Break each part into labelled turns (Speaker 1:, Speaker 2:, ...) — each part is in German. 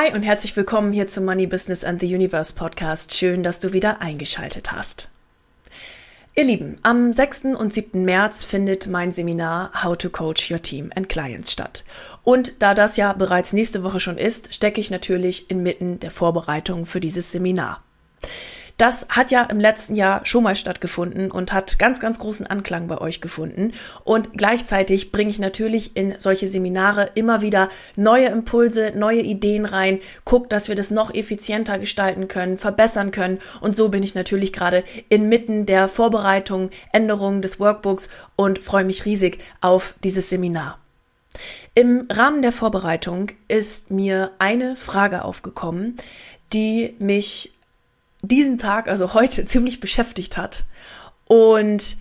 Speaker 1: Hi und herzlich willkommen hier zum Money Business and the Universe Podcast. Schön, dass du wieder eingeschaltet hast. Ihr Lieben, am 6. und 7. März findet mein Seminar How to Coach Your Team and Clients statt. Und da das ja bereits nächste Woche schon ist, stecke ich natürlich inmitten der Vorbereitung für dieses Seminar. Das hat ja im letzten Jahr schon mal stattgefunden und hat ganz, ganz großen Anklang bei euch gefunden. Und gleichzeitig bringe ich natürlich in solche Seminare immer wieder neue Impulse, neue Ideen rein, guck, dass wir das noch effizienter gestalten können, verbessern können. Und so bin ich natürlich gerade inmitten der Vorbereitung, Änderungen des Workbooks und freue mich riesig auf dieses Seminar. Im Rahmen der Vorbereitung ist mir eine Frage aufgekommen, die mich diesen Tag, also heute, ziemlich beschäftigt hat. Und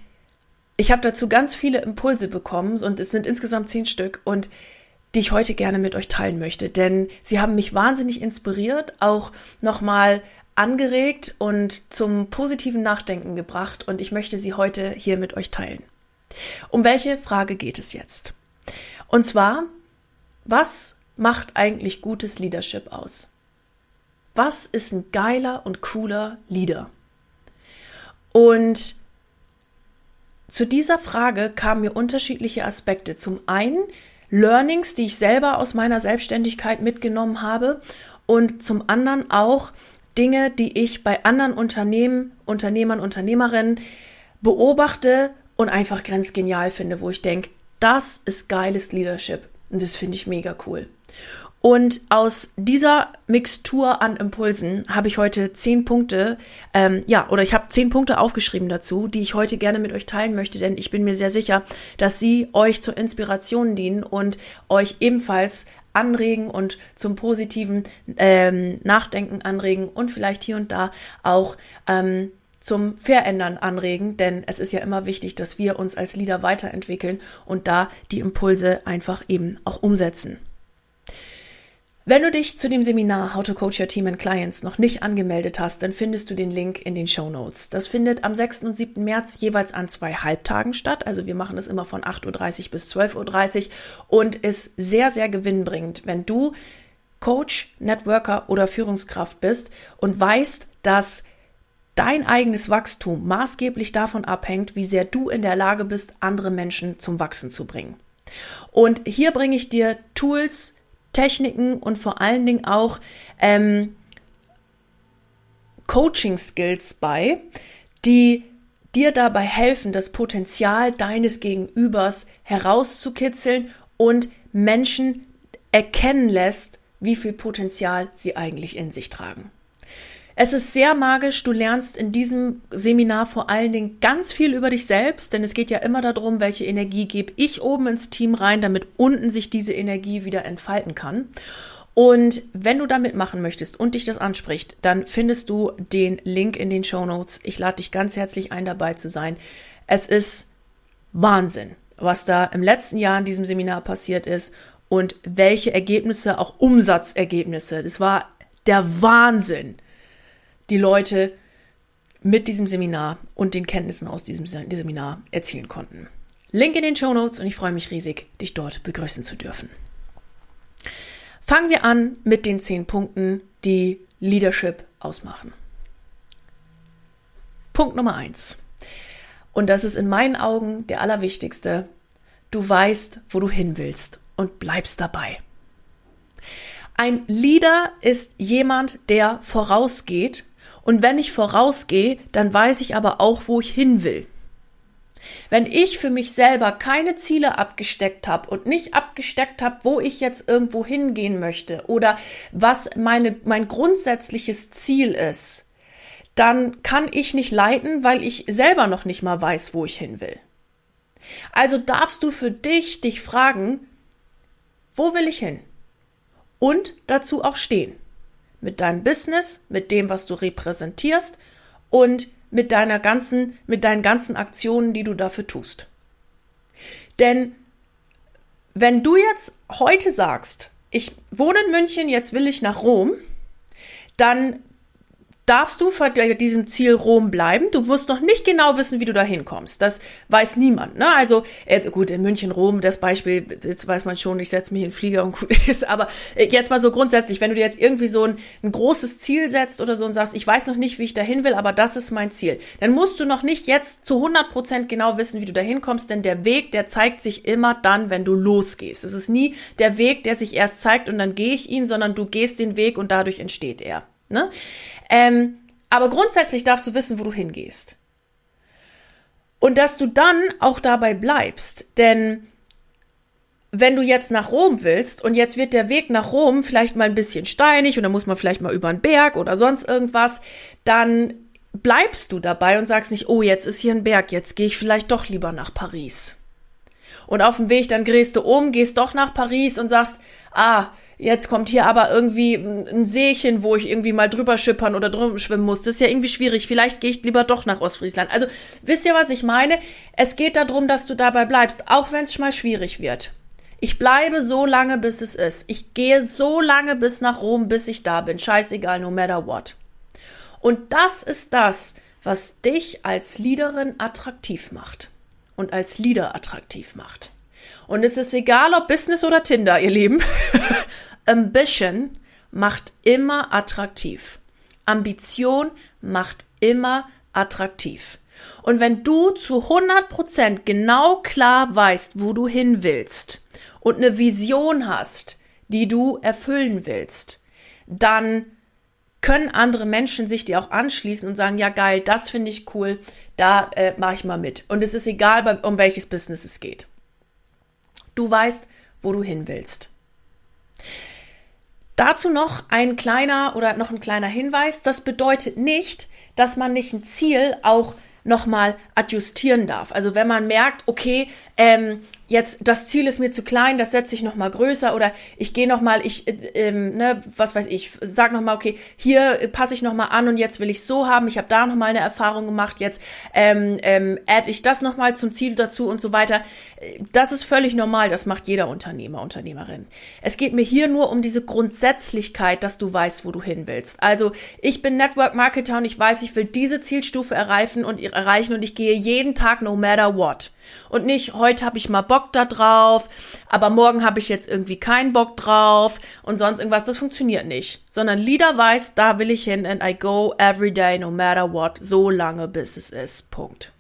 Speaker 1: ich habe dazu ganz viele Impulse bekommen und es sind insgesamt zehn Stück und die ich heute gerne mit euch teilen möchte, denn sie haben mich wahnsinnig inspiriert, auch nochmal angeregt und zum positiven Nachdenken gebracht und ich möchte sie heute hier mit euch teilen. Um welche Frage geht es jetzt? Und zwar, was macht eigentlich gutes Leadership aus? Was ist ein geiler und cooler Leader? Und zu dieser Frage kamen mir unterschiedliche Aspekte. Zum einen Learnings, die ich selber aus meiner Selbstständigkeit mitgenommen habe und zum anderen auch Dinge, die ich bei anderen Unternehmen, Unternehmern, Unternehmerinnen beobachte und einfach grenzgenial finde, wo ich denke, das ist geiles Leadership und das finde ich mega cool. Und aus dieser Mixtur an Impulsen habe ich heute zehn Punkte, ähm, ja, oder ich habe zehn Punkte aufgeschrieben dazu, die ich heute gerne mit euch teilen möchte, denn ich bin mir sehr sicher, dass sie euch zur Inspiration dienen und euch ebenfalls anregen und zum positiven ähm, Nachdenken anregen und vielleicht hier und da auch ähm, zum Verändern anregen, denn es ist ja immer wichtig, dass wir uns als Leader weiterentwickeln und da die Impulse einfach eben auch umsetzen. Wenn du dich zu dem Seminar How to Coach Your Team and Clients noch nicht angemeldet hast, dann findest du den Link in den Show Notes. Das findet am 6. und 7. März jeweils an zwei Halbtagen statt. Also wir machen es immer von 8.30 Uhr bis 12.30 Uhr und ist sehr, sehr gewinnbringend, wenn du Coach, Networker oder Führungskraft bist und weißt, dass dein eigenes Wachstum maßgeblich davon abhängt, wie sehr du in der Lage bist, andere Menschen zum Wachsen zu bringen. Und hier bringe ich dir Tools, Techniken und vor allen Dingen auch ähm, Coaching-Skills bei, die dir dabei helfen, das Potenzial deines Gegenübers herauszukitzeln und Menschen erkennen lässt, wie viel Potenzial sie eigentlich in sich tragen. Es ist sehr magisch. Du lernst in diesem Seminar vor allen Dingen ganz viel über dich selbst, denn es geht ja immer darum, welche Energie gebe ich oben ins Team rein, damit unten sich diese Energie wieder entfalten kann. Und wenn du damit machen möchtest und dich das anspricht, dann findest du den Link in den Show Notes. Ich lade dich ganz herzlich ein, dabei zu sein. Es ist Wahnsinn, was da im letzten Jahr in diesem Seminar passiert ist und welche Ergebnisse, auch Umsatzergebnisse. Das war der Wahnsinn die Leute mit diesem Seminar und den Kenntnissen aus diesem Seminar erzielen konnten. Link in den Show Notes und ich freue mich riesig, dich dort begrüßen zu dürfen. Fangen wir an mit den zehn Punkten, die Leadership ausmachen. Punkt Nummer eins. Und das ist in meinen Augen der allerwichtigste. Du weißt, wo du hin willst und bleibst dabei. Ein Leader ist jemand, der vorausgeht und wenn ich vorausgehe, dann weiß ich aber auch, wo ich hin will. Wenn ich für mich selber keine Ziele abgesteckt habe und nicht abgesteckt habe, wo ich jetzt irgendwo hingehen möchte oder was meine, mein grundsätzliches Ziel ist, dann kann ich nicht leiten, weil ich selber noch nicht mal weiß, wo ich hin will. Also darfst du für dich dich fragen, wo will ich hin? Und dazu auch stehen. Mit deinem Business, mit dem, was du repräsentierst und mit deiner ganzen, mit deinen ganzen Aktionen, die du dafür tust. Denn wenn du jetzt heute sagst, ich wohne in München, jetzt will ich nach Rom, dann darfst du vor diesem Ziel Rom bleiben. Du musst noch nicht genau wissen, wie du da hinkommst. Das weiß niemand. Ne? Also jetzt, gut, in München, Rom, das Beispiel, jetzt weiß man schon, ich setze mich in den Flieger und gut ist. Aber äh, jetzt mal so grundsätzlich, wenn du dir jetzt irgendwie so ein, ein großes Ziel setzt oder so und sagst, ich weiß noch nicht, wie ich da hin will, aber das ist mein Ziel, dann musst du noch nicht jetzt zu 100 Prozent genau wissen, wie du da hinkommst, denn der Weg, der zeigt sich immer dann, wenn du losgehst. Es ist nie der Weg, der sich erst zeigt und dann gehe ich ihn, sondern du gehst den Weg und dadurch entsteht er. Ne? Ähm, aber grundsätzlich darfst du wissen, wo du hingehst. Und dass du dann auch dabei bleibst. Denn wenn du jetzt nach Rom willst und jetzt wird der Weg nach Rom vielleicht mal ein bisschen steinig und dann muss man vielleicht mal über einen Berg oder sonst irgendwas, dann bleibst du dabei und sagst nicht, oh, jetzt ist hier ein Berg, jetzt gehe ich vielleicht doch lieber nach Paris. Und auf dem Weg dann drehst du um, gehst doch nach Paris und sagst, ah, jetzt kommt hier aber irgendwie ein Seechen, wo ich irgendwie mal drüber schippern oder drüber schwimmen muss. Das ist ja irgendwie schwierig. Vielleicht gehe ich lieber doch nach Ostfriesland. Also wisst ihr, was ich meine? Es geht darum, dass du dabei bleibst, auch wenn es mal schwierig wird. Ich bleibe so lange, bis es ist. Ich gehe so lange bis nach Rom, bis ich da bin. Scheißegal, no matter what. Und das ist das, was dich als Leaderin attraktiv macht und als Leader attraktiv macht. Und es ist egal, ob Business oder Tinder, ihr Lieben. Ambition macht immer attraktiv. Ambition macht immer attraktiv. Und wenn du zu 100% genau klar weißt, wo du hin willst und eine Vision hast, die du erfüllen willst, dann können andere Menschen sich dir auch anschließen und sagen, ja geil, das finde ich cool, da äh, mache ich mal mit. Und es ist egal, um welches Business es geht. Du weißt, wo du hin willst. Dazu noch ein kleiner oder noch ein kleiner Hinweis. Das bedeutet nicht, dass man nicht ein Ziel auch nochmal adjustieren darf. Also wenn man merkt, okay, ähm, jetzt das Ziel ist mir zu klein, das setze ich noch mal größer oder ich gehe noch mal, ich, äh, ähm, ne, was weiß ich, sag noch mal, okay, hier passe ich noch mal an und jetzt will ich so haben. Ich habe da noch mal eine Erfahrung gemacht. Jetzt ähm, ähm, add ich das noch mal zum Ziel dazu und so weiter. Das ist völlig normal. Das macht jeder Unternehmer, Unternehmerin. Es geht mir hier nur um diese Grundsätzlichkeit, dass du weißt, wo du hin willst. Also ich bin Network Marketer und ich weiß, ich will diese Zielstufe erreichen und erreichen und ich gehe jeden Tag no matter what. Und nicht, heute habe ich mal Bock da drauf, aber morgen habe ich jetzt irgendwie keinen Bock drauf und sonst irgendwas. Das funktioniert nicht. Sondern Leader weiß, da will ich hin and I go every day, no matter what, so lange bis es ist. Punkt.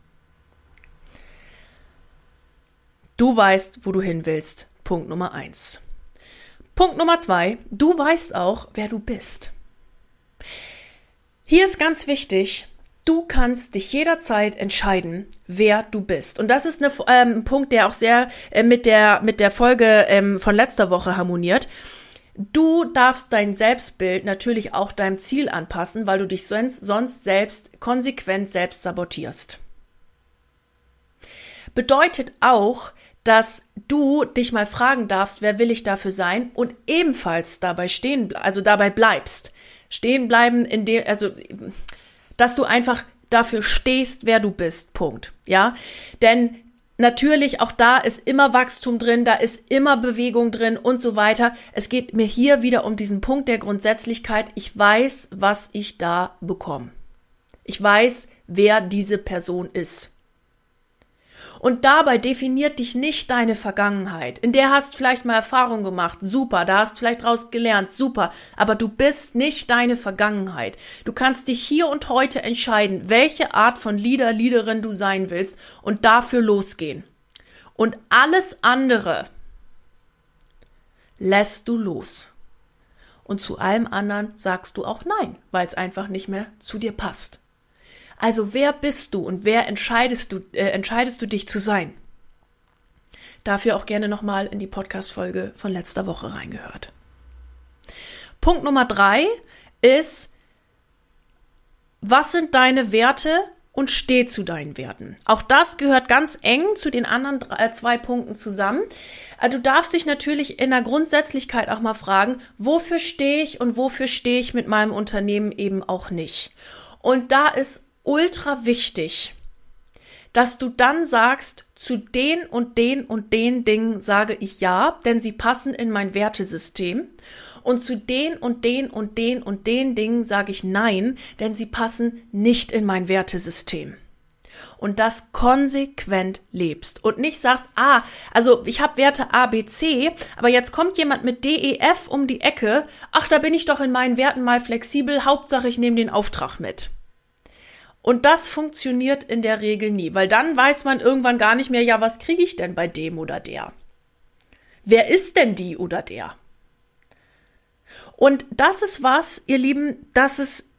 Speaker 1: Du weißt, wo du hin willst. Punkt Nummer eins. Punkt Nummer zwei. Du weißt auch, wer du bist. Hier ist ganz wichtig, Du kannst dich jederzeit entscheiden, wer du bist. Und das ist ähm, ein Punkt, der auch sehr äh, mit, der, mit der Folge ähm, von letzter Woche harmoniert. Du darfst dein Selbstbild natürlich auch deinem Ziel anpassen, weil du dich sonst, sonst selbst konsequent selbst sabotierst. Bedeutet auch, dass du dich mal fragen darfst, wer will ich dafür sein und ebenfalls dabei stehen, also dabei bleibst. Stehen bleiben, in dem, also dass du einfach dafür stehst, wer du bist. Punkt. Ja, denn Natürlich, auch da ist immer Wachstum drin, da ist immer Bewegung drin und so weiter. Es geht mir hier wieder um diesen Punkt der Grundsätzlichkeit. Ich weiß, was ich da bekomme. Ich weiß, wer diese Person ist. Und dabei definiert dich nicht deine Vergangenheit. In der hast vielleicht mal Erfahrung gemacht, super, da hast vielleicht draus gelernt, super, aber du bist nicht deine Vergangenheit. Du kannst dich hier und heute entscheiden, welche Art von Leader, Leaderin du sein willst und dafür losgehen. Und alles andere lässt du los. Und zu allem anderen sagst du auch Nein, weil es einfach nicht mehr zu dir passt. Also wer bist du und wer entscheidest du, äh, entscheidest du dich zu sein? Dafür auch gerne nochmal in die Podcast-Folge von letzter Woche reingehört. Punkt Nummer drei ist, was sind deine Werte und steh zu deinen Werten. Auch das gehört ganz eng zu den anderen drei, zwei Punkten zusammen. Äh, du darfst dich natürlich in der Grundsätzlichkeit auch mal fragen, wofür stehe ich und wofür stehe ich mit meinem Unternehmen eben auch nicht. Und da ist ultra wichtig, dass du dann sagst, zu den und den und den Dingen sage ich ja, denn sie passen in mein Wertesystem. Und zu den und den und den und den Dingen sage ich nein, denn sie passen nicht in mein Wertesystem und das konsequent lebst und nicht sagst, ah, also ich habe Werte A, B, C, aber jetzt kommt jemand mit D, E, F um die Ecke, ach, da bin ich doch in meinen Werten mal flexibel, Hauptsache ich nehme den Auftrag mit. Und das funktioniert in der Regel nie, weil dann weiß man irgendwann gar nicht mehr, ja, was kriege ich denn bei dem oder der? Wer ist denn die oder der? Und das ist was, ihr Lieben, das ist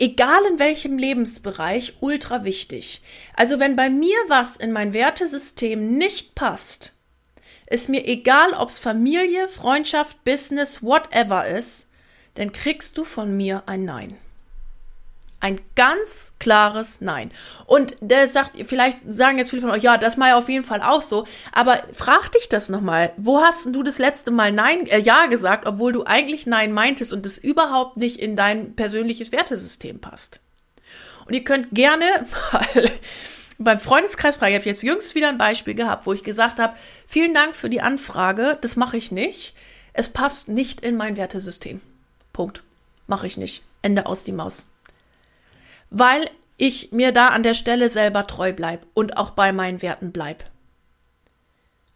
Speaker 1: egal in welchem Lebensbereich ultra wichtig. Also wenn bei mir was in mein Wertesystem nicht passt, ist mir egal, ob es Familie, Freundschaft, Business, whatever ist, dann kriegst du von mir ein Nein. Ein ganz klares Nein. Und der sagt, vielleicht sagen jetzt viele von euch, ja, das mal auf jeden Fall auch so. Aber frag dich das nochmal. Wo hast du das letzte Mal Nein, äh, Ja gesagt, obwohl du eigentlich Nein meintest und es überhaupt nicht in dein persönliches Wertesystem passt? Und ihr könnt gerne mal beim Freundeskreis fragen. Ich habe jetzt jüngst wieder ein Beispiel gehabt, wo ich gesagt habe, vielen Dank für die Anfrage, das mache ich nicht. Es passt nicht in mein Wertesystem. Punkt. Mache ich nicht. Ende aus die Maus weil ich mir da an der Stelle selber treu bleib und auch bei meinen Werten bleib.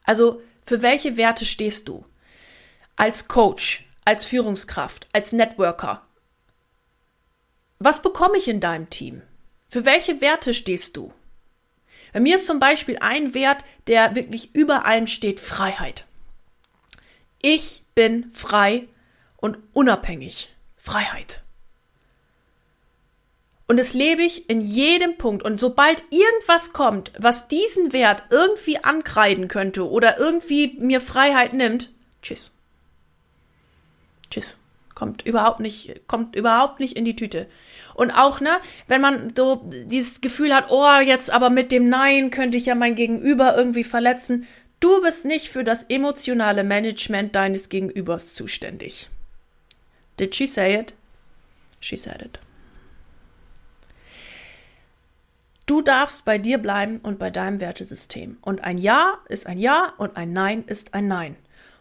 Speaker 1: Also, für welche Werte stehst du? Als Coach, als Führungskraft, als Networker? Was bekomme ich in deinem Team? Für welche Werte stehst du? Bei mir ist zum Beispiel ein Wert, der wirklich über allem steht, Freiheit. Ich bin frei und unabhängig. Freiheit. Und das lebe ich in jedem Punkt. Und sobald irgendwas kommt, was diesen Wert irgendwie ankreiden könnte oder irgendwie mir Freiheit nimmt, tschüss. Tschüss. Kommt überhaupt nicht, kommt überhaupt nicht in die Tüte. Und auch, ne, wenn man so dieses Gefühl hat, oh, jetzt aber mit dem Nein könnte ich ja mein Gegenüber irgendwie verletzen. Du bist nicht für das emotionale Management deines Gegenübers zuständig. Did she say it? She said it. Du darfst bei dir bleiben und bei deinem Wertesystem. Und ein Ja ist ein Ja und ein Nein ist ein Nein.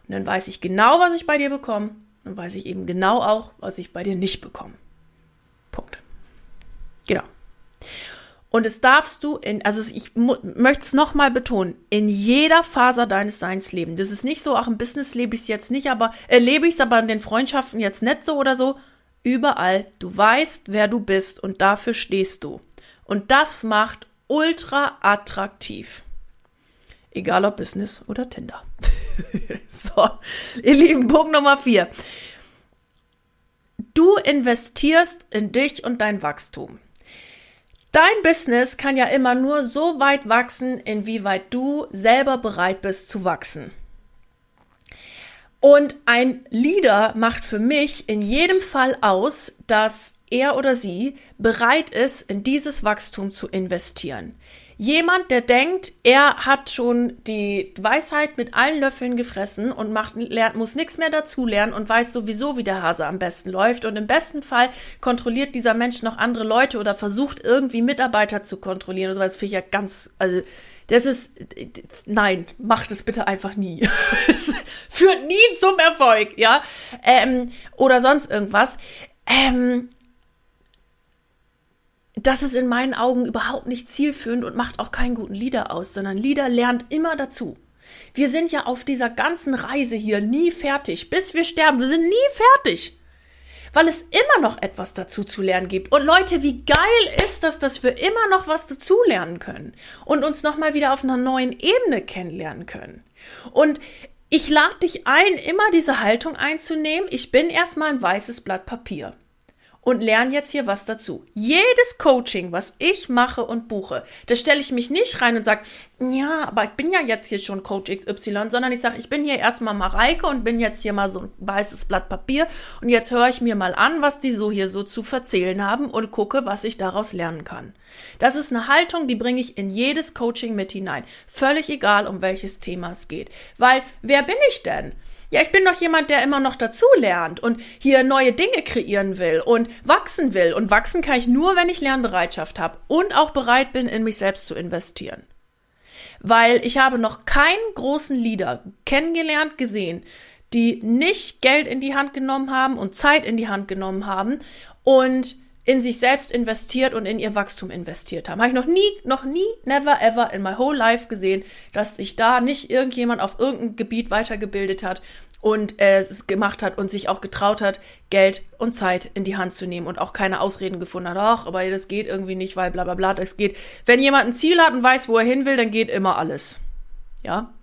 Speaker 1: Und dann weiß ich genau, was ich bei dir bekomme. Und weiß ich eben genau auch, was ich bei dir nicht bekomme. Punkt. Genau. Und es darfst du in, also ich möchte es nochmal betonen, in jeder Faser deines Seins leben. Das ist nicht so, auch im Business lebe ich es jetzt nicht, aber erlebe ich es aber in den Freundschaften jetzt nicht so oder so. Überall. Du weißt, wer du bist und dafür stehst du. Und das macht ultra attraktiv. Egal ob Business oder Tinder. so, ihr Lieben, Punkt Nummer vier. Du investierst in dich und dein Wachstum. Dein Business kann ja immer nur so weit wachsen, inwieweit du selber bereit bist zu wachsen. Und ein Leader macht für mich in jedem Fall aus, dass er oder sie bereit ist, in dieses Wachstum zu investieren. Jemand, der denkt, er hat schon die Weisheit mit allen Löffeln gefressen und macht, lernt, muss nichts mehr dazu lernen und weiß sowieso, wie der Hase am besten läuft. Und im besten Fall kontrolliert dieser Mensch noch andere Leute oder versucht irgendwie Mitarbeiter zu kontrollieren. Und so was finde ich ja ganz, also, das ist, nein, macht es bitte einfach nie. Es führt nie zum Erfolg, ja, ähm, oder sonst irgendwas. Ähm, das ist in meinen Augen überhaupt nicht zielführend und macht auch keinen guten Leader aus, sondern Leader lernt immer dazu. Wir sind ja auf dieser ganzen Reise hier nie fertig, bis wir sterben. Wir sind nie fertig, weil es immer noch etwas dazu zu lernen gibt. Und Leute, wie geil ist das, dass wir immer noch was dazu lernen können und uns nochmal wieder auf einer neuen Ebene kennenlernen können. Und ich lade dich ein, immer diese Haltung einzunehmen. Ich bin erstmal ein weißes Blatt Papier. Und lerne jetzt hier was dazu. Jedes Coaching, was ich mache und buche, da stelle ich mich nicht rein und sage, ja, aber ich bin ja jetzt hier schon Coach XY, sondern ich sage, ich bin hier erstmal Mareike und bin jetzt hier mal so ein weißes Blatt Papier und jetzt höre ich mir mal an, was die so hier so zu verzählen haben und gucke, was ich daraus lernen kann. Das ist eine Haltung, die bringe ich in jedes Coaching mit hinein. Völlig egal, um welches Thema es geht. Weil, wer bin ich denn? Ja, ich bin doch jemand, der immer noch dazu lernt und hier neue Dinge kreieren will und wachsen will. Und wachsen kann ich nur, wenn ich Lernbereitschaft habe und auch bereit bin, in mich selbst zu investieren. Weil ich habe noch keinen großen Leader kennengelernt, gesehen, die nicht Geld in die Hand genommen haben und Zeit in die Hand genommen haben und in sich selbst investiert und in ihr Wachstum investiert haben. Habe ich noch nie, noch nie, never ever in my whole life gesehen, dass sich da nicht irgendjemand auf irgendein Gebiet weitergebildet hat und äh, es gemacht hat und sich auch getraut hat, Geld und Zeit in die Hand zu nehmen und auch keine Ausreden gefunden hat. Ach, aber das geht irgendwie nicht, weil bla bla bla. Das geht. Wenn jemand ein Ziel hat und weiß, wo er hin will, dann geht immer alles. Ja.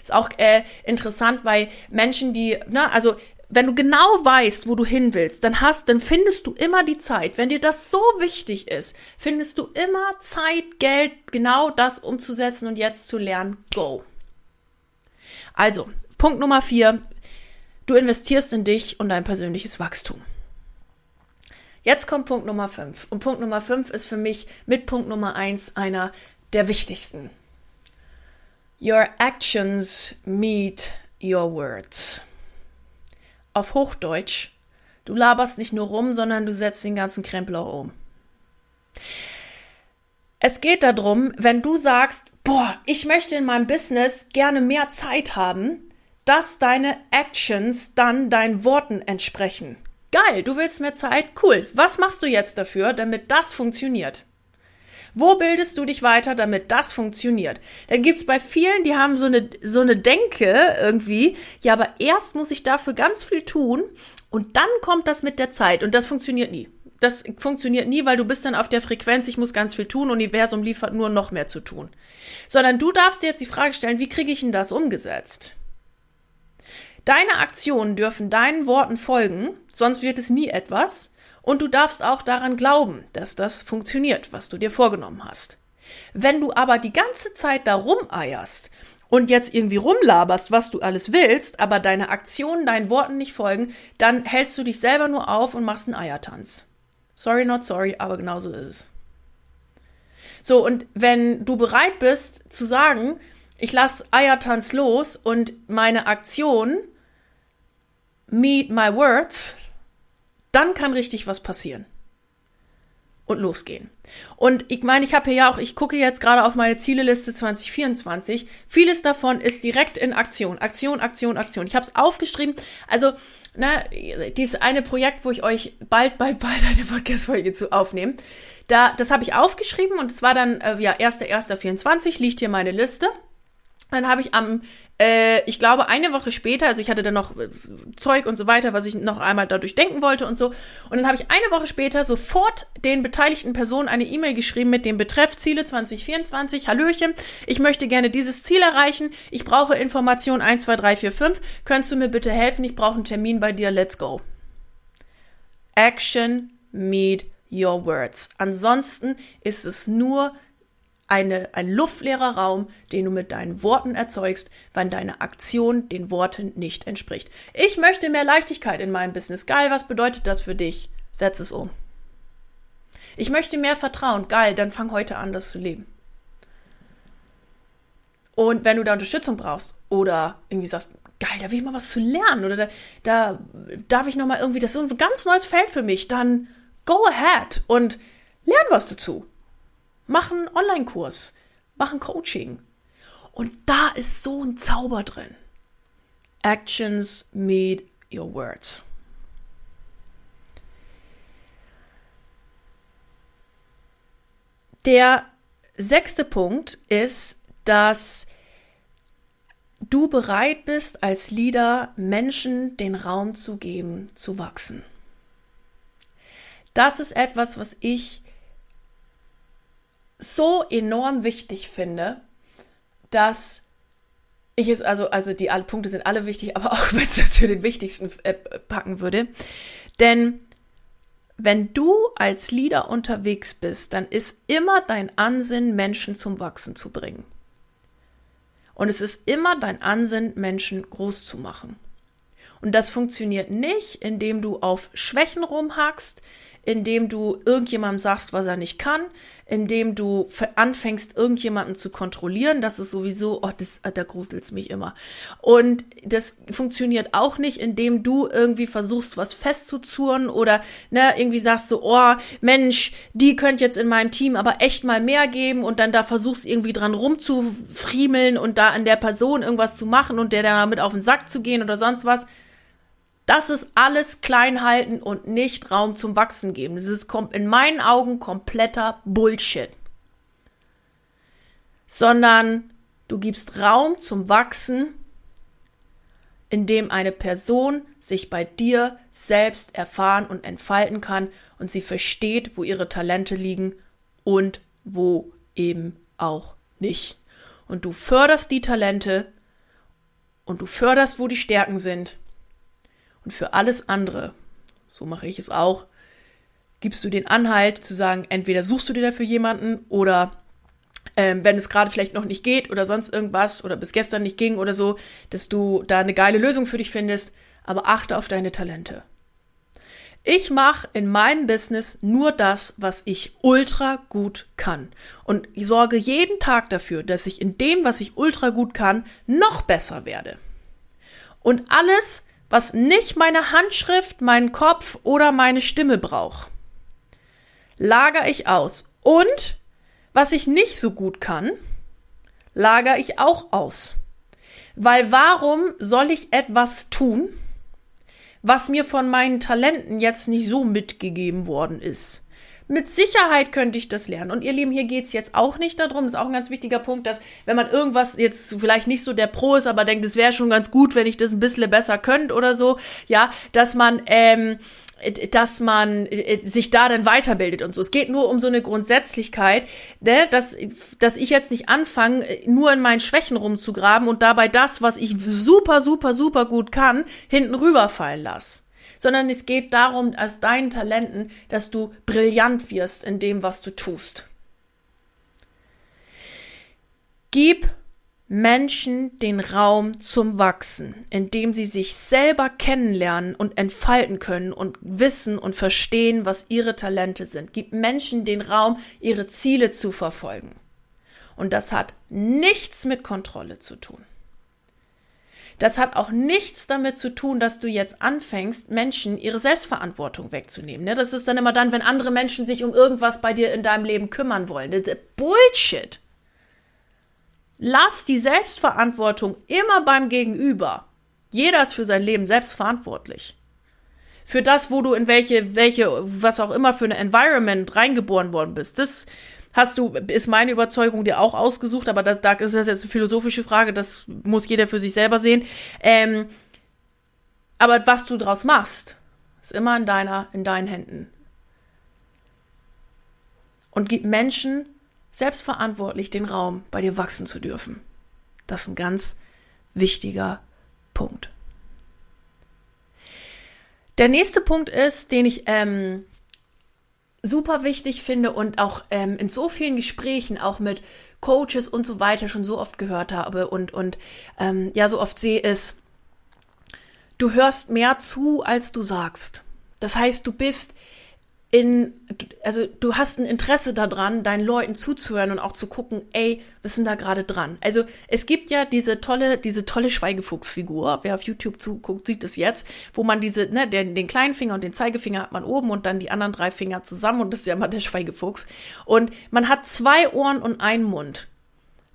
Speaker 1: Ist auch äh, interessant bei Menschen, die, ne, also wenn du genau weißt, wo du hin willst, dann hast, dann findest du immer die Zeit. Wenn dir das so wichtig ist, findest du immer Zeit, Geld, genau das umzusetzen und jetzt zu lernen. Go. Also, Punkt Nummer vier. Du investierst in dich und dein persönliches Wachstum. Jetzt kommt Punkt Nummer fünf. Und Punkt Nummer fünf ist für mich mit Punkt Nummer eins einer der wichtigsten. Your actions meet your words auf Hochdeutsch, du laberst nicht nur rum, sondern du setzt den ganzen Krempel auch um. Es geht darum, wenn du sagst, boah, ich möchte in meinem Business gerne mehr Zeit haben, dass deine Actions dann deinen Worten entsprechen. Geil, du willst mehr Zeit? Cool. Was machst du jetzt dafür, damit das funktioniert? Wo bildest du dich weiter, damit das funktioniert? Dann gibt's bei vielen, die haben so eine, so eine Denke irgendwie, ja, aber erst muss ich dafür ganz viel tun und dann kommt das mit der Zeit und das funktioniert nie. Das funktioniert nie, weil du bist dann auf der Frequenz, ich muss ganz viel tun, Universum liefert nur noch mehr zu tun. Sondern du darfst dir jetzt die Frage stellen, wie kriege ich denn das umgesetzt? Deine Aktionen dürfen deinen Worten folgen, sonst wird es nie etwas. Und du darfst auch daran glauben, dass das funktioniert, was du dir vorgenommen hast. Wenn du aber die ganze Zeit da rumeierst und jetzt irgendwie rumlaberst, was du alles willst, aber deine Aktionen deinen Worten nicht folgen, dann hältst du dich selber nur auf und machst einen Eiertanz. Sorry, not sorry, aber genau so ist es. So, und wenn du bereit bist zu sagen, ich lass Eiertanz los und meine Aktion meet my words, dann kann richtig was passieren. Und losgehen. Und ich meine, ich habe hier ja auch, ich gucke jetzt gerade auf meine Zieleliste 2024. Vieles davon ist direkt in Aktion. Aktion, Aktion, Aktion. Ich habe es aufgeschrieben. Also, ne, dieses eine Projekt, wo ich euch bald, bald, bald eine Podcast-Folge zu aufnehme. Da, das habe ich aufgeschrieben und es war dann, äh, ja, 1.1.24 liegt hier meine Liste. Dann habe ich am äh, ich glaube, eine Woche später, also ich hatte dann noch äh, Zeug und so weiter, was ich noch einmal dadurch denken wollte und so. Und dann habe ich eine Woche später sofort den beteiligten Personen eine E-Mail geschrieben mit dem Betreff Ziele 2024. Hallöchen, ich möchte gerne dieses Ziel erreichen. Ich brauche Information 1, 2, 3, 4, 5. Könntest du mir bitte helfen? Ich brauche einen Termin bei dir. Let's go. Action meet your words. Ansonsten ist es nur eine, ein luftleerer Raum, den du mit deinen Worten erzeugst, wenn deine Aktion den Worten nicht entspricht. Ich möchte mehr Leichtigkeit in meinem Business. Geil, was bedeutet das für dich? Setz es um. Ich möchte mehr Vertrauen. Geil, dann fang heute an, das zu leben. Und wenn du da Unterstützung brauchst oder irgendwie sagst, geil, da will ich mal was zu lernen oder da, da darf ich noch mal irgendwie, das ist ein ganz neues Feld für mich, dann go ahead und lern was dazu. Mach einen Online-Kurs, mach ein Coaching. Und da ist so ein Zauber drin. Actions meet your words. Der sechste Punkt ist, dass du bereit bist, als Leader Menschen den Raum zu geben, zu wachsen. Das ist etwas, was ich so enorm wichtig finde, dass ich es also, also die alle Punkte sind alle wichtig, aber auch es zu den wichtigsten äh, packen würde. Denn wenn du als Leader unterwegs bist, dann ist immer dein Ansinnen, Menschen zum Wachsen zu bringen. Und es ist immer dein Ansinnen, Menschen groß zu machen. Und das funktioniert nicht, indem du auf Schwächen rumhackst, indem du irgendjemandem sagst, was er nicht kann, indem du anfängst, irgendjemanden zu kontrollieren. Das ist sowieso, oh, das, äh, da gruselt's mich immer. Und das funktioniert auch nicht, indem du irgendwie versuchst, was festzuzurren oder ne, irgendwie sagst so, oh, Mensch, die könnte jetzt in meinem Team aber echt mal mehr geben und dann da versuchst irgendwie dran rumzufriemeln und da an der Person irgendwas zu machen und der damit auf den Sack zu gehen oder sonst was. Das ist alles klein halten und nicht Raum zum Wachsen geben. Das ist in meinen Augen kompletter Bullshit. Sondern du gibst Raum zum Wachsen, indem eine Person sich bei dir selbst erfahren und entfalten kann und sie versteht, wo ihre Talente liegen und wo eben auch nicht. Und du förderst die Talente und du förderst, wo die Stärken sind und für alles andere, so mache ich es auch, gibst du den Anhalt zu sagen, entweder suchst du dir dafür jemanden oder ähm, wenn es gerade vielleicht noch nicht geht oder sonst irgendwas oder bis gestern nicht ging oder so, dass du da eine geile Lösung für dich findest, aber achte auf deine Talente. Ich mache in meinem Business nur das, was ich ultra gut kann. Und ich sorge jeden Tag dafür, dass ich in dem, was ich ultra gut kann, noch besser werde. Und alles, was nicht meine Handschrift, meinen Kopf oder meine Stimme braucht. Lager ich aus. Und was ich nicht so gut kann, lager ich auch aus. Weil warum soll ich etwas tun, was mir von meinen Talenten jetzt nicht so mitgegeben worden ist? Mit Sicherheit könnte ich das lernen. Und ihr Lieben, hier geht's jetzt auch nicht darum, ist auch ein ganz wichtiger Punkt, dass wenn man irgendwas jetzt vielleicht nicht so der Pro ist, aber denkt, es wäre schon ganz gut, wenn ich das ein bisschen besser könnte oder so, ja, dass man, ähm, dass man äh, sich da dann weiterbildet und so. Es geht nur um so eine Grundsätzlichkeit, ne, dass, dass ich jetzt nicht anfange, nur in meinen Schwächen rumzugraben und dabei das, was ich super, super, super gut kann, hinten rüberfallen lasse sondern es geht darum, aus deinen Talenten, dass du brillant wirst in dem, was du tust. Gib Menschen den Raum zum Wachsen, indem sie sich selber kennenlernen und entfalten können und wissen und verstehen, was ihre Talente sind. Gib Menschen den Raum, ihre Ziele zu verfolgen. Und das hat nichts mit Kontrolle zu tun. Das hat auch nichts damit zu tun, dass du jetzt anfängst, Menschen ihre Selbstverantwortung wegzunehmen. Ne? Das ist dann immer dann, wenn andere Menschen sich um irgendwas bei dir in deinem Leben kümmern wollen. Das ist Bullshit. Lass die Selbstverantwortung immer beim Gegenüber. Jeder ist für sein Leben selbst verantwortlich. Für das, wo du in welche, welche, was auch immer für eine Environment reingeboren worden bist. Das, hast du, ist meine Überzeugung dir auch ausgesucht, aber da, da ist das jetzt eine philosophische Frage, das muss jeder für sich selber sehen. Ähm, aber was du draus machst, ist immer in deiner, in deinen Händen. Und gib Menschen selbstverantwortlich den Raum, bei dir wachsen zu dürfen. Das ist ein ganz wichtiger Punkt. Der nächste Punkt ist, den ich ähm, super wichtig finde und auch ähm, in so vielen Gesprächen, auch mit Coaches und so weiter, schon so oft gehört habe und, und ähm, ja, so oft sehe, ist, du hörst mehr zu, als du sagst. Das heißt, du bist in, also du hast ein Interesse daran, deinen Leuten zuzuhören und auch zu gucken, ey, was sind da gerade dran? Also es gibt ja diese tolle, diese tolle Schweigefuchsfigur. Wer auf YouTube zuguckt, sieht es jetzt, wo man diese, ne, den, den kleinen Finger und den Zeigefinger hat man oben und dann die anderen drei Finger zusammen und das ist ja immer der Schweigefuchs. Und man hat zwei Ohren und einen Mund.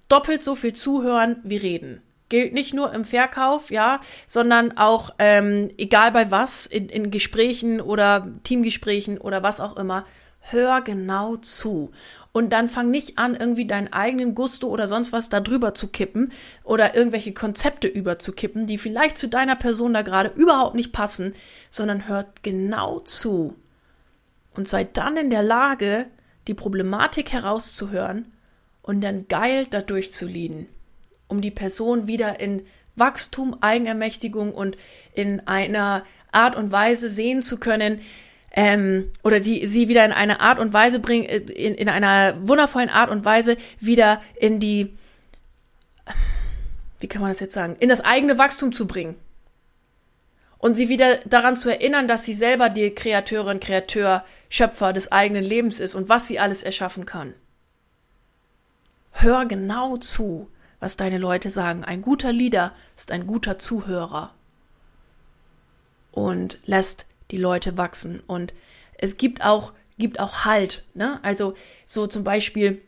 Speaker 1: Doppelt so viel zuhören wie reden gilt nicht nur im Verkauf, ja, sondern auch ähm, egal bei was, in, in Gesprächen oder Teamgesprächen oder was auch immer, hör genau zu. Und dann fang nicht an, irgendwie deinen eigenen Gusto oder sonst was da drüber zu kippen oder irgendwelche Konzepte überzukippen, die vielleicht zu deiner Person da gerade überhaupt nicht passen, sondern hört genau zu. Und seid dann in der Lage, die Problematik herauszuhören und dann geil da durchzulieden um die Person wieder in Wachstum, Eigenermächtigung und in einer Art und Weise sehen zu können, ähm, oder die sie wieder in eine Art und Weise bringen, äh, in, in einer wundervollen Art und Weise wieder in die, wie kann man das jetzt sagen, in das eigene Wachstum zu bringen. Und sie wieder daran zu erinnern, dass sie selber die Kreateurin, Kreateur, Schöpfer des eigenen Lebens ist und was sie alles erschaffen kann. Hör genau zu, was deine Leute sagen. Ein guter Leader ist ein guter Zuhörer und lässt die Leute wachsen. Und es gibt auch, gibt auch Halt. Ne? Also so zum Beispiel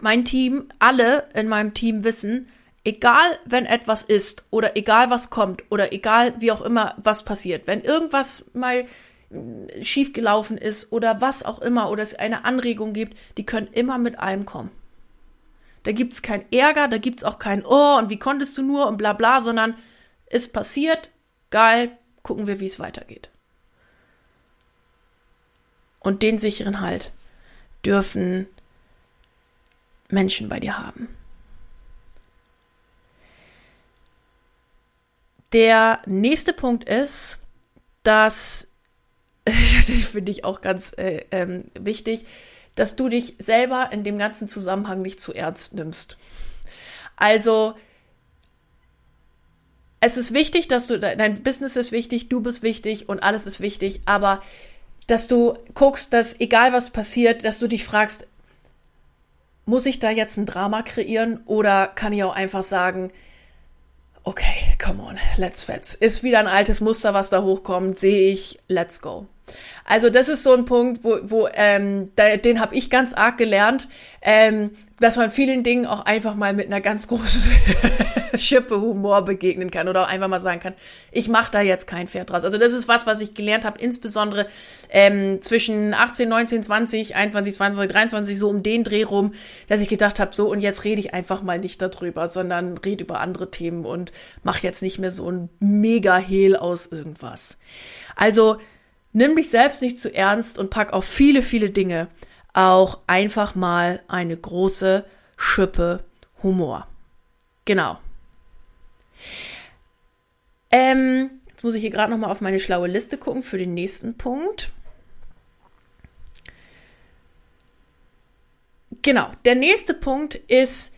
Speaker 1: mein Team, alle in meinem Team wissen, egal wenn etwas ist oder egal was kommt oder egal wie auch immer was passiert, wenn irgendwas mal äh, schief gelaufen ist oder was auch immer oder es eine Anregung gibt, die können immer mit allem kommen. Da gibt es kein Ärger, da gibt es auch kein Oh und wie konntest du nur und bla bla, sondern ist passiert, geil, gucken wir, wie es weitergeht. Und den sicheren Halt dürfen Menschen bei dir haben. Der nächste Punkt ist, dass, finde ich auch ganz äh, ähm, wichtig, dass du dich selber in dem ganzen Zusammenhang nicht zu ernst nimmst. Also, es ist wichtig, dass du, dein Business ist wichtig, du bist wichtig und alles ist wichtig, aber dass du guckst, dass egal was passiert, dass du dich fragst, muss ich da jetzt ein Drama kreieren oder kann ich auch einfach sagen, okay, come on, let's fetz. Ist wieder ein altes Muster, was da hochkommt, sehe ich, let's go. Also das ist so ein Punkt, wo, wo ähm, da, den habe ich ganz arg gelernt, ähm, dass man vielen Dingen auch einfach mal mit einer ganz großen Schippe Humor begegnen kann oder auch einfach mal sagen kann, ich mache da jetzt kein Pferd draus. Also das ist was, was ich gelernt habe, insbesondere ähm, zwischen 18, 19, 20, 21, 22, 23, so um den Dreh rum, dass ich gedacht habe, so und jetzt rede ich einfach mal nicht darüber, sondern rede über andere Themen und mache jetzt nicht mehr so ein mega Hehl aus irgendwas. Also Nimm dich selbst nicht zu ernst und pack auf viele, viele Dinge auch einfach mal eine große Schippe Humor. Genau. Ähm, jetzt muss ich hier gerade noch mal auf meine schlaue Liste gucken für den nächsten Punkt. Genau, der nächste Punkt ist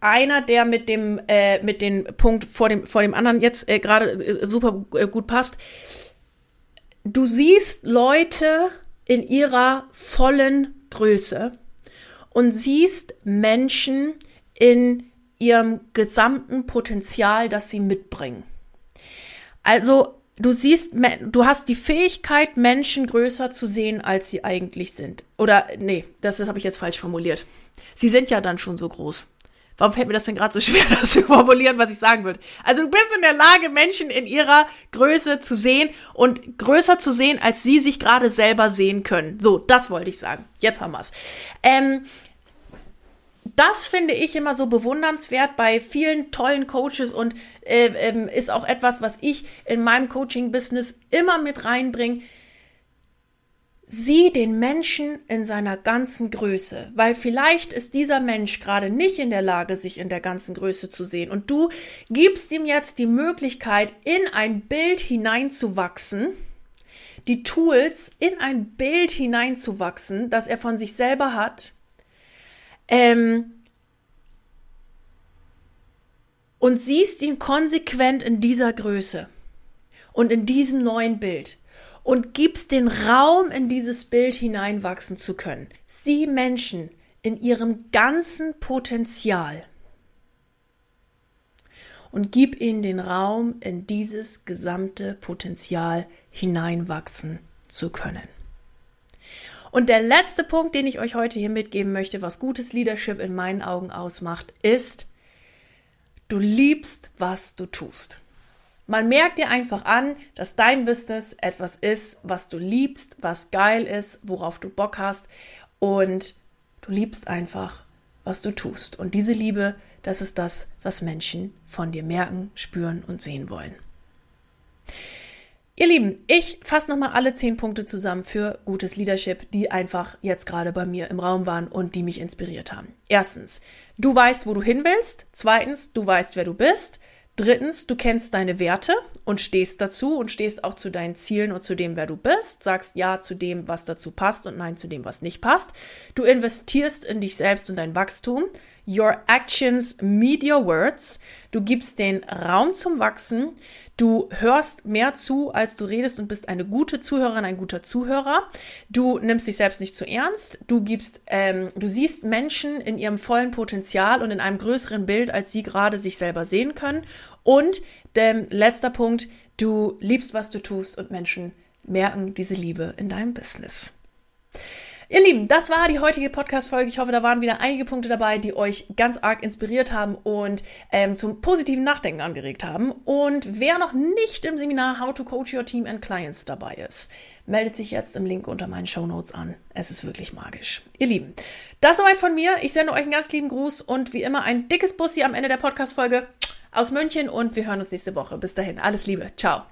Speaker 1: einer, der mit dem äh, mit dem Punkt vor dem vor dem anderen jetzt äh, gerade äh, super äh, gut passt du siehst Leute in ihrer vollen Größe und siehst Menschen in ihrem gesamten Potenzial, das sie mitbringen. Also du siehst, du hast die Fähigkeit, Menschen größer zu sehen, als sie eigentlich sind. Oder nee, das, das habe ich jetzt falsch formuliert. Sie sind ja dann schon so groß. Warum fällt mir das denn gerade so schwer, das zu formulieren, was ich sagen würde? Also du bist in der Lage, Menschen in ihrer Größe zu sehen und größer zu sehen, als sie sich gerade selber sehen können. So, das wollte ich sagen. Jetzt haben wir's. Ähm, das finde ich immer so bewundernswert bei vielen tollen Coaches und äh, ähm, ist auch etwas, was ich in meinem Coaching-Business immer mit reinbringe Sieh den Menschen in seiner ganzen Größe, weil vielleicht ist dieser Mensch gerade nicht in der Lage, sich in der ganzen Größe zu sehen. Und du gibst ihm jetzt die Möglichkeit, in ein Bild hineinzuwachsen, die Tools in ein Bild hineinzuwachsen, das er von sich selber hat. Ähm, und siehst ihn konsequent in dieser Größe und in diesem neuen Bild und gibst den Raum, in dieses Bild hineinwachsen zu können. Sieh Menschen in ihrem ganzen Potenzial und gib ihnen den Raum, in dieses gesamte Potenzial hineinwachsen zu können. Und der letzte Punkt, den ich euch heute hier mitgeben möchte, was gutes Leadership in meinen Augen ausmacht, ist, du liebst, was du tust. Man merkt dir einfach an, dass dein Business etwas ist, was du liebst, was geil ist, worauf du Bock hast und du liebst einfach, was du tust. Und diese Liebe, das ist das, was Menschen von dir merken, spüren und sehen wollen. Ihr Lieben, ich fasse nochmal alle zehn Punkte zusammen für gutes Leadership, die einfach jetzt gerade bei mir im Raum waren und die mich inspiriert haben. Erstens, du weißt, wo du hin willst. Zweitens, du weißt, wer du bist. Drittens, du kennst deine Werte und stehst dazu und stehst auch zu deinen Zielen und zu dem, wer du bist. Sagst Ja zu dem, was dazu passt und Nein zu dem, was nicht passt. Du investierst in dich selbst und dein Wachstum. Your actions meet your words. Du gibst den Raum zum Wachsen. Du hörst mehr zu, als du redest und bist eine gute Zuhörerin, ein guter Zuhörer. Du nimmst dich selbst nicht zu ernst. Du gibst, ähm, du siehst Menschen in ihrem vollen Potenzial und in einem größeren Bild, als sie gerade sich selber sehen können. Und ähm, letzter Punkt, du liebst, was du tust und Menschen merken diese Liebe in deinem Business. Ihr Lieben, das war die heutige Podcast-Folge. Ich hoffe, da waren wieder einige Punkte dabei, die euch ganz arg inspiriert haben und ähm, zum positiven Nachdenken angeregt haben. Und wer noch nicht im Seminar How to Coach Your Team and Clients dabei ist, meldet sich jetzt im Link unter meinen Show Notes an. Es ist wirklich magisch. Ihr Lieben, das soweit von mir. Ich sende euch einen ganz lieben Gruß und wie immer ein dickes Bussi am Ende der Podcast-Folge aus München und wir hören uns nächste Woche. Bis dahin, alles Liebe. Ciao.